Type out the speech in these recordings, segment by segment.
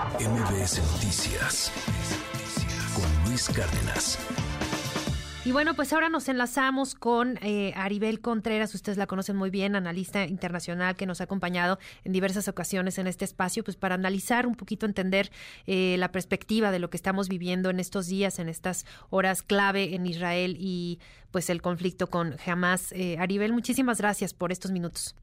MBS Noticias con Luis Cárdenas. Y bueno, pues ahora nos enlazamos con eh, Aribel Contreras, ustedes la conocen muy bien, analista internacional que nos ha acompañado en diversas ocasiones en este espacio, pues para analizar un poquito, entender eh, la perspectiva de lo que estamos viviendo en estos días, en estas horas clave en Israel y pues el conflicto con Hamas. Eh, Aribel, muchísimas gracias por estos minutos.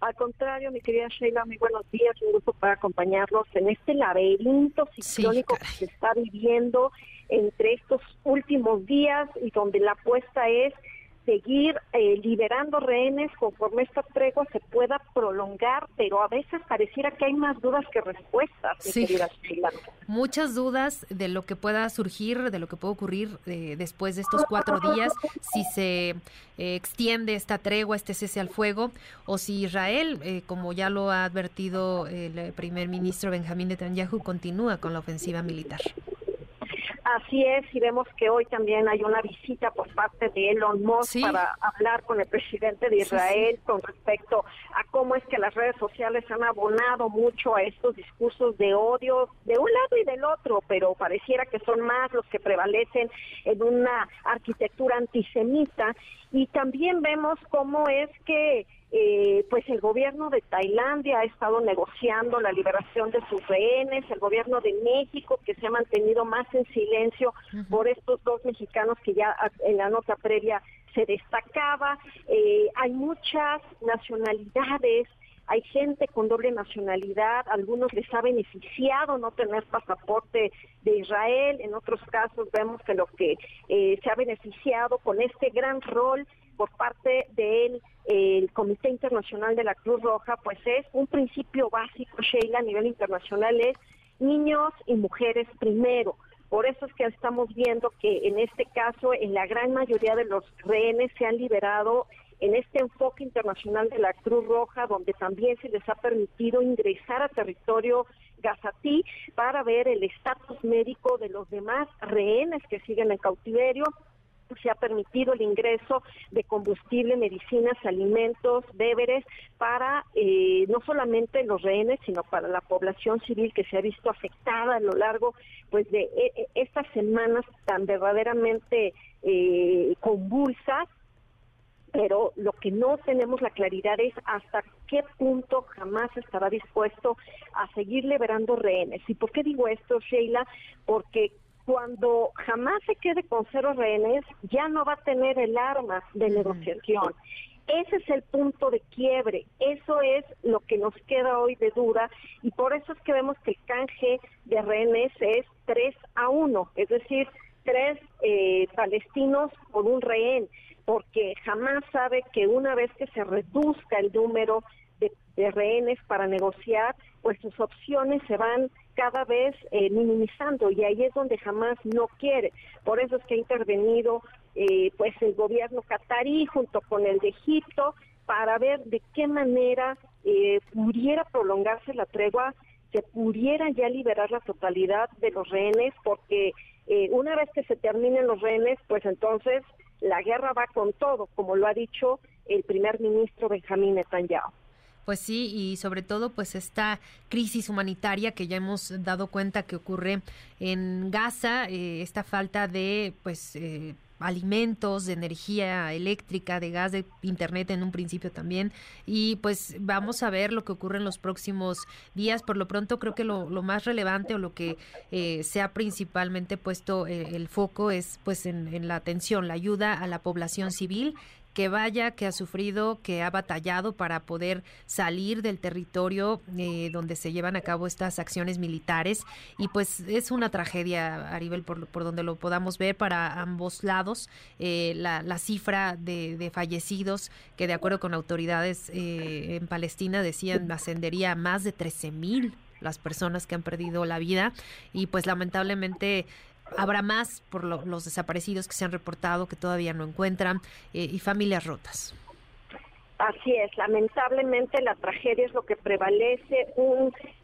Al contrario, mi querida Sheila, muy buenos días, un gusto para acompañarlos en este laberinto ciclónico que se está viviendo entre estos últimos días y donde la apuesta es seguir eh, liberando rehenes conforme esta tregua se pueda prolongar, pero a veces pareciera que hay más dudas que respuestas. Sí. Muchas dudas de lo que pueda surgir, de lo que puede ocurrir eh, después de estos cuatro días, si se eh, extiende esta tregua, este cese al fuego, o si Israel, como ya lo ha advertido el primer ministro Benjamín Netanyahu, continúa con la ofensiva militar. Así es, y vemos que hoy también hay una visita por parte de Elon Musk para hablar con el presidente de Israel con respecto a cómo es que las redes sociales han abonado mucho a estos discursos de odio de un lado y del otro, pero pareciera que son más los que prevalecen en una arquitectura antisemita. Y también vemos cómo es que eh, pues el gobierno de Tailandia ha estado negociando la liberación de sus rehenes, el gobierno de México que se ha mantenido más en silencio por estos dos mexicanos que ya en la nota previa se destacaba. Eh, hay muchas nacionalidades hay gente con doble nacionalidad, algunos les ha beneficiado no tener pasaporte de Israel, en otros casos vemos que lo que eh, se ha beneficiado con este gran rol por parte del el Comité Internacional de la Cruz Roja, pues es un principio básico, Sheila, a nivel internacional, es niños y mujeres primero. Por eso es que estamos viendo que en este caso, en la gran mayoría de los rehenes se han liberado en este enfoque internacional de la Cruz Roja, donde también se les ha permitido ingresar a territorio gazatí para ver el estatus médico de los demás rehenes que siguen en cautiverio se ha permitido el ingreso de combustible, medicinas, alimentos, víveres para eh, no solamente los rehenes, sino para la población civil que se ha visto afectada a lo largo pues de e, e, estas semanas tan verdaderamente eh, convulsas pero lo que no tenemos la claridad es hasta qué punto jamás estará dispuesto a seguir liberando rehenes. ¿Y por qué digo esto, Sheila? Porque cuando jamás se quede con cero rehenes, ya no va a tener el arma de negociación. Ese es el punto de quiebre, eso es lo que nos queda hoy de duda y por eso es que vemos que el canje de rehenes es 3 a 1, es decir, tres eh, palestinos por un rehén porque jamás sabe que una vez que se reduzca el número de, rehenes para negociar, pues sus opciones se van cada vez eh, minimizando y ahí es donde jamás no quiere. Por eso es que ha intervenido eh, pues el gobierno catarí junto con el de Egipto para ver de qué manera eh, pudiera prolongarse la tregua, se pudiera ya liberar la totalidad de los rehenes, porque una vez que se terminen los rehenes, pues entonces la guerra va con todo, como lo ha dicho el primer ministro Benjamín Netanyahu. Pues sí, y sobre todo pues esta crisis humanitaria que ya hemos dado cuenta que ocurre en Gaza, eh, esta falta de pues eh, alimentos, de energía eléctrica, de gas, de internet en un principio también. Y pues vamos a ver lo que ocurre en los próximos días. Por lo pronto creo que lo, más relevante o lo que eh, se ha principalmente puesto eh, el foco es pues en la atención, la ayuda a la población civil que vaya, que ha sufrido, que ha batallado para poder salir del territorio eh, donde se llevan a cabo estas acciones militares. Y pues es una tragedia, a nivel por, por donde lo podamos ver para ambos lados. Eh, la, la, cifra de, de, fallecidos, que de acuerdo con autoridades eh, en Palestina decían ascendería a más de 13 mil las personas que han perdido la vida y pues lamentablemente habrá más por los desaparecidos que se han reportado que todavía no encuentran eh, y familias rotas. Así es, lamentablemente la tragedia es lo que prevalece,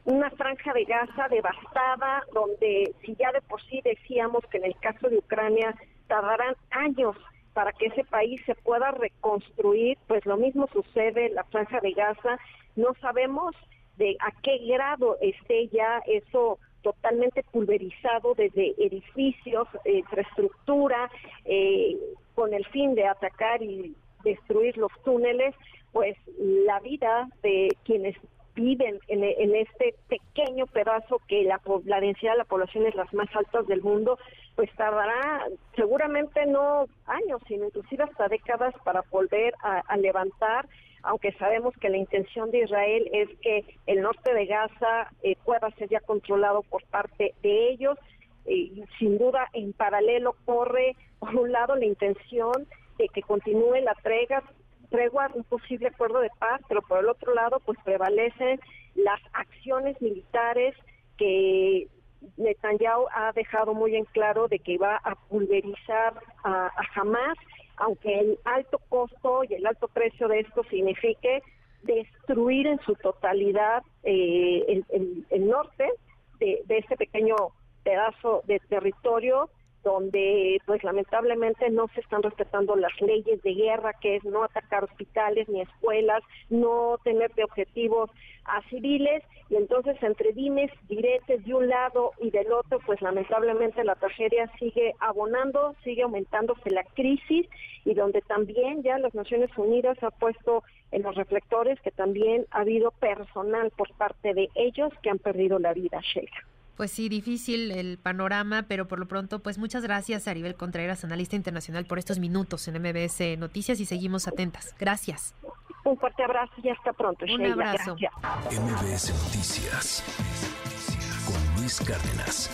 una franja de Gaza devastada, donde si ya de por sí decíamos que en el caso de Ucrania tardarán años para que ese país se pueda reconstruir, pues lo mismo sucede en la franja de Gaza, no sabemos de a qué grado esté ya eso totalmente pulverizado desde edificios, infraestructura, eh, con el fin de atacar y destruir los túneles, pues la vida de quienes viven en, este pequeño pedazo que la densidad de la población es las más altas del mundo, pues tardará seguramente no años, sino inclusive hasta décadas para volver a, levantar, aunque sabemos que la intención de Israel es que el norte de Gaza eh, pueda ser ya controlado por parte de ellos. y sin duda, en paralelo corre, por un lado, la intención de que continúe la tregua, tregua, un posible acuerdo de paz, pero por el otro lado, pues prevalecen las acciones militares que Netanyahu ha dejado muy en claro de que va a pulverizar a, Hamas, aunque el alto costo y el alto precio de esto signifique destruir en su totalidad eh, el, norte de, de este pequeño pedazo de territorio donde pues lamentablemente no se están respetando las leyes de guerra, que es no atacar hospitales ni escuelas, no tener de objetivos a civiles, y entonces entre dimes, diretes de un lado y del otro, pues lamentablemente la tragedia sigue abonando, sigue aumentándose la crisis, y donde también ya las Naciones Unidas ha puesto en los reflectores que también ha habido personal por parte de ellos que han perdido la vida, Sheila. Pues sí, difícil el panorama, pero por lo pronto, pues muchas gracias, Aribel Contreras, analista internacional, por estos minutos en MBS Noticias y seguimos atentas. Gracias. Un fuerte abrazo y hasta pronto. Un abrazo. MBS Noticias con Luis Cárdenas.